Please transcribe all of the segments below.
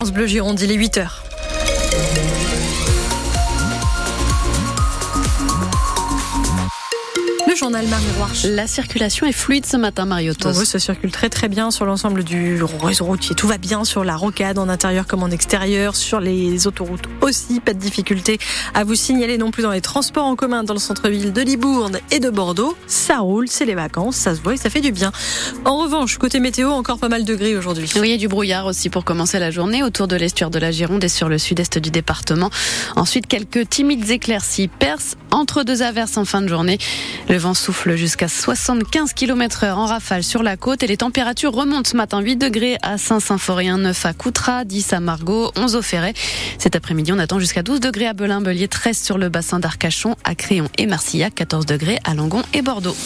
France Bleu Gironde, il est 8h. Journal Marie La circulation est fluide ce matin, Mariotos. oui, ça circule très très bien sur l'ensemble du réseau routier. Tout va bien sur la rocade, en intérieur comme en extérieur, sur les autoroutes aussi. Pas de difficulté à vous signaler non plus dans les transports en commun dans le centre-ville de Libourne et de Bordeaux. Ça roule, c'est les vacances, ça se voit et ça fait du bien. En revanche, côté météo, encore pas mal de gris aujourd'hui. Oui, il y a du brouillard aussi pour commencer la journée autour de l'estuaire de la Gironde et sur le sud-est du département. Ensuite, quelques timides éclaircies percent entre deux averses en fin de journée. Le vent souffle jusqu'à 75 km heure en rafale sur la côte et les températures remontent ce matin 8 degrés à Saint-Symphorien, 9 à Coutras, 10 à Margot, 11 au Ferret. Cet après-midi, on attend jusqu'à 12 degrés à Belin-Belier, 13 sur le bassin d'Arcachon, à Créon et Marcillac, 14 degrés à Langon et Bordeaux.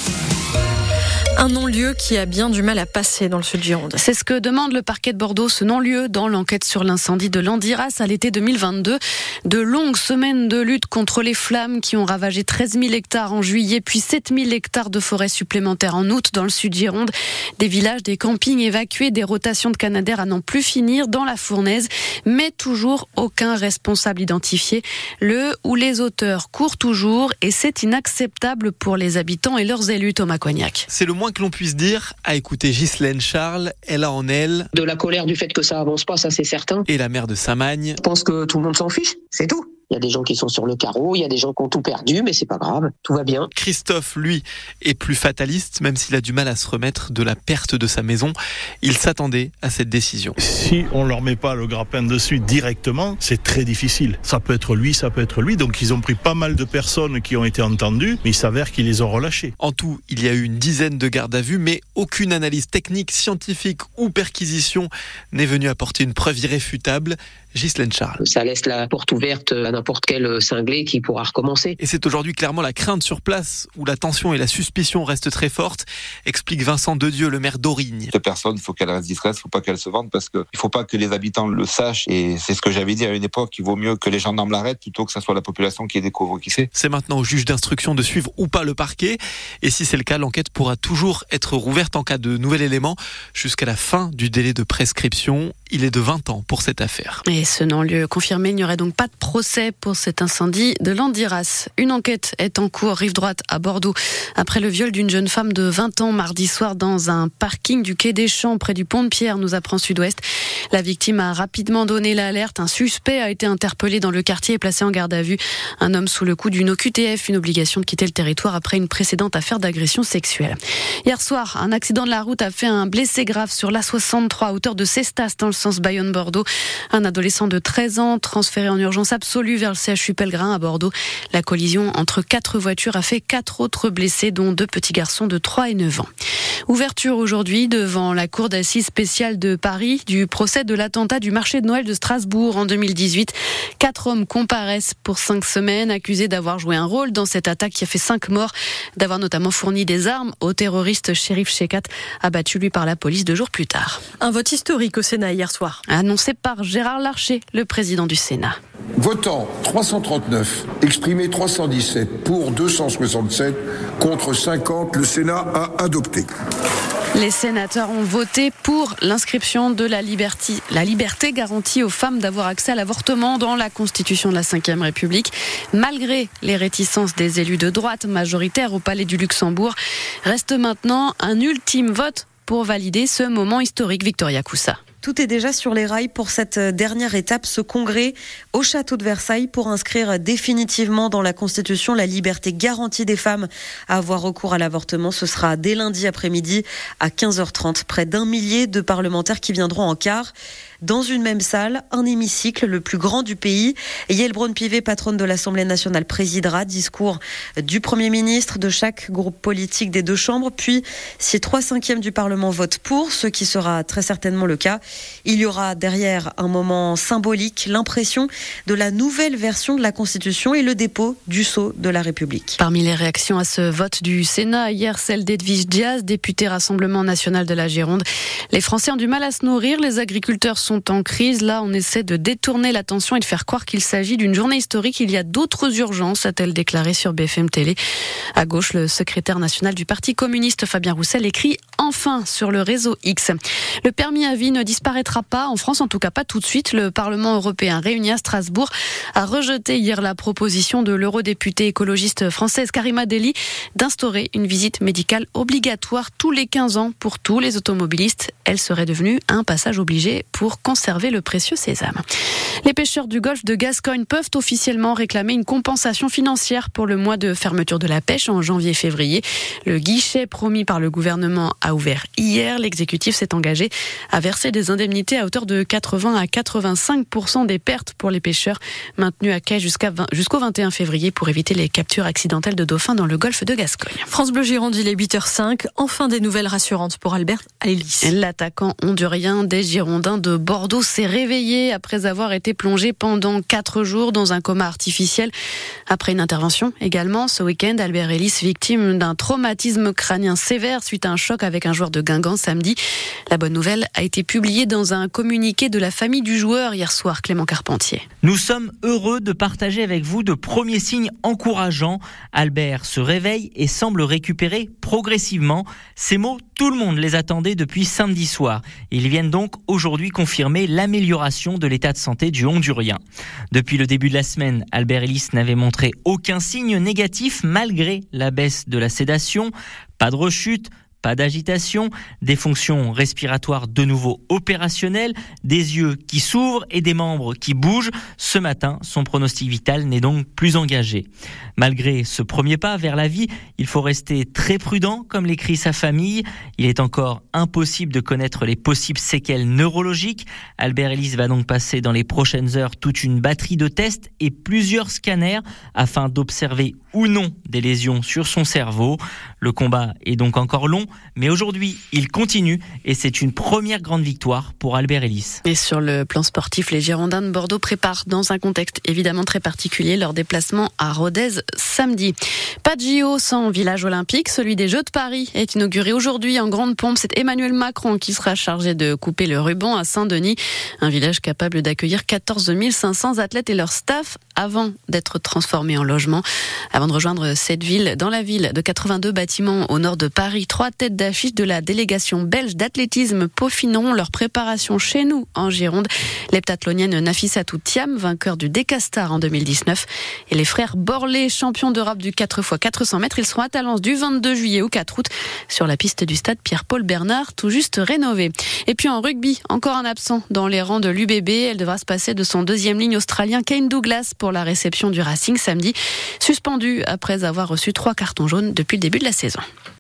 Un non-lieu qui a bien du mal à passer dans le sud Gironde. C'est ce que demande le parquet de Bordeaux, ce non-lieu dans l'enquête sur l'incendie de l'Andiras à l'été 2022. De longues semaines de lutte contre les flammes qui ont ravagé 13 000 hectares en juillet, puis 7 000 hectares de forêt supplémentaires en août dans le sud Gironde. Des villages, des campings évacués, des rotations de Canadair à n'en plus finir dans la fournaise, mais toujours aucun responsable identifié. Le ou les auteurs courent toujours et c'est inacceptable pour les habitants et leurs élus, Thomas Cognac. C'est le moins que l'on puisse dire à écouter Ghislaine Charles. Elle a en elle. De la colère du fait que ça avance pas, ça c'est certain. Et la mère de Samagne. Je pense que tout le monde s'en fiche, c'est tout. Il y a des gens qui sont sur le carreau, il y a des gens qui ont tout perdu, mais c'est pas grave, tout va bien. Christophe, lui, est plus fataliste, même s'il a du mal à se remettre de la perte de sa maison. Il s'attendait à cette décision. Si on leur met pas le grappin dessus directement, c'est très difficile. Ça peut être lui, ça peut être lui. Donc ils ont pris pas mal de personnes qui ont été entendues, mais il s'avère qu'ils les ont relâchés. En tout, il y a eu une dizaine de gardes à vue, mais aucune analyse technique, scientifique ou perquisition n'est venue apporter une preuve irréfutable. Ghislaine Charles. Ça laisse la porte ouverte à n'importe quel cinglé qui pourra recommencer. Et c'est aujourd'hui clairement la crainte sur place où la tension et la suspicion restent très fortes, explique Vincent Dedieu, le maire d'Aurigne. Cette personne, il faut qu'elle reste discrète, il faut pas qu'elle se vende parce qu'il ne faut pas que les habitants le sachent. Et c'est ce que j'avais dit à une époque, il vaut mieux que les gendarmes l'arrêtent plutôt que ce soit la population qui découvre qui c'est. C'est maintenant au juge d'instruction de suivre ou pas le parquet. Et si c'est le cas, l'enquête pourra toujours être rouverte en cas de nouvel élément jusqu'à la fin du délai de prescription. Il est de 20 ans pour cette affaire. Et ce non-lieu confirmé, il n'y aurait donc pas de procès pour cet incendie de l'Andiras. Une enquête est en cours rive droite à Bordeaux après le viol d'une jeune femme de 20 ans mardi soir dans un parking du quai des Champs près du pont de Pierre, nous apprend Sud-Ouest. La victime a rapidement donné l'alerte. Un suspect a été interpellé dans le quartier et placé en garde à vue. Un homme sous le coup d'une OQTF, une obligation de quitter le territoire après une précédente affaire d'agression sexuelle. Hier soir, un accident de la route a fait un blessé grave sur l'A63 à hauteur de Cestas dans le sens Bayonne-Bordeaux. Un adolescent de 13 ans transféré en urgence absolue vers le CHU Pellegrin à Bordeaux. La collision entre quatre voitures a fait quatre autres blessés, dont deux petits garçons de 3 et 9 ans. Ouverture aujourd'hui devant la Cour d'assises spéciale de Paris du procès de l'attentat du marché de Noël de Strasbourg en 2018. Quatre hommes comparaissent pour cinq semaines, accusés d'avoir joué un rôle dans cette attaque qui a fait cinq morts, d'avoir notamment fourni des armes au terroriste shérif Shekat, abattu lui par la police deux jours plus tard. Un vote historique au Sénat hier soir. Annoncé par Gérard Larcher, le président du Sénat. Votant 339, exprimé 317, pour 267, contre 50, le Sénat a adopté. Les sénateurs ont voté pour l'inscription de la liberté, la liberté garantie aux femmes d'avoir accès à l'avortement dans la Constitution de la Ve République, malgré les réticences des élus de droite majoritaires au Palais du Luxembourg. Reste maintenant un ultime vote pour valider ce moment historique, Victoria Coussa. Tout est déjà sur les rails pour cette dernière étape, ce congrès au château de Versailles pour inscrire définitivement dans la Constitution la liberté garantie des femmes à avoir recours à l'avortement. Ce sera dès lundi après-midi à 15h30. Près d'un millier de parlementaires qui viendront en quart dans une même salle, un hémicycle le plus grand du pays. Yael Braun-Pivet, patronne de l'Assemblée nationale, présidera. Discours du Premier ministre, de chaque groupe politique des deux chambres. Puis, si trois cinquièmes du Parlement votent pour, ce qui sera très certainement le cas, il y aura derrière un moment symbolique, l'impression de la nouvelle version de la Constitution et le dépôt du sceau de la République. Parmi les réactions à ce vote du Sénat, hier celle d'Edwige Diaz, député Rassemblement national de la Gironde. Les Français ont du mal à se nourrir, les agriculteurs sont en crise. Là, on essaie de détourner l'attention et de faire croire qu'il s'agit d'une journée historique. Il y a d'autres urgences, a-t-elle déclaré sur BFM Télé. À gauche, le secrétaire national du Parti communiste, Fabien Roussel, écrit enfin sur le réseau X. Le permis à vie ne disparaîtra pas en France, en tout cas pas tout de suite. Le Parlement européen réuni à Strasbourg a rejeté hier la proposition de l'eurodéputée écologiste française Karima Deli d'instaurer une visite médicale obligatoire tous les 15 ans pour tous les automobilistes. Elle serait devenue un passage obligé pour conserver le précieux sésame. Les pêcheurs du golfe de Gascogne peuvent officiellement réclamer une compensation financière pour le mois de fermeture de la pêche en janvier-février. Le guichet promis par le gouvernement a ouvert hier. L'exécutif s'est engagé à verser des indemnités à hauteur de 80 à 85% des pertes pour les pêcheurs maintenus à quai jusqu'au 21 février pour éviter les captures accidentelles de dauphins dans le golfe de Gascogne. France Bleu Gironde, il est 8h05. Enfin des nouvelles rassurantes pour Albert Ellis. L'attaquant hondurien des Girondins de Bordeaux s'est réveillé après avoir été plongé pendant quatre jours dans un coma artificiel. Après une intervention également ce week-end, Albert Ellis, victime d'un traumatisme crânien sévère suite à un choc avec un joueur de Guingamp samedi. La bonne nouvelle a été publiée dans un communiqué de la famille du joueur hier soir, Clément Carpentier. Nous sommes heureux de partager avec vous de premiers signes encourageants. Albert se réveille et semble récupérer progressivement. Ces mots, tout le monde les attendait depuis samedi soir. Ils viennent donc aujourd'hui confirmer l'amélioration de l'état de santé du Hondurien. Depuis le début de la semaine, Albert Ellis n'avait montré aucun signe négatif malgré la baisse de la sédation. Pas de rechute, pas d'agitation, des fonctions respiratoires de nouveau opérationnelles, des yeux qui s'ouvrent et des membres qui bougent. Ce matin, son pronostic vital n'est donc plus engagé. Malgré ce premier pas vers la vie, il faut rester très prudent, comme l'écrit sa famille. Il est encore impossible de connaître les possibles séquelles neurologiques. Albert Ellis va donc passer dans les prochaines heures toute une batterie de tests et plusieurs scanners afin d'observer ou non des lésions sur son cerveau. Le combat est donc encore long, mais aujourd'hui, il continue et c'est une première grande victoire pour Albert Ellis. Et sur le plan sportif, les Girondins de Bordeaux préparent dans un contexte évidemment très particulier leur déplacement à Rodez samedi. Pas de JO sans village olympique, celui des Jeux de Paris est inauguré aujourd'hui en grande pompe. C'est Emmanuel Macron qui sera chargé de couper le ruban à Saint-Denis, un village capable d'accueillir 14 500 athlètes et leur staff avant d'être transformé en logement. Avant de rejoindre cette ville, dans la ville de 82 bâtiments au nord de Paris, trois têtes d'affiche de la délégation belge d'athlétisme peaufineront leur préparation chez nous en Gironde. L'heptathlonienne Nafissatou Thiam, vainqueur du Décastar en 2019, et les frères Borlé, champions d'Europe du 4x400 mètres. Ils seront à Talence du 22 juillet au 4 août sur la piste du stade Pierre-Paul Bernard, tout juste rénové. Et puis en rugby, encore un absent dans les rangs de l'UBB. Elle devra se passer de son deuxième ligne australien Kane Douglas pour la réception du Racing samedi, suspendu après avoir reçu trois cartons jaunes depuis le début de la saison.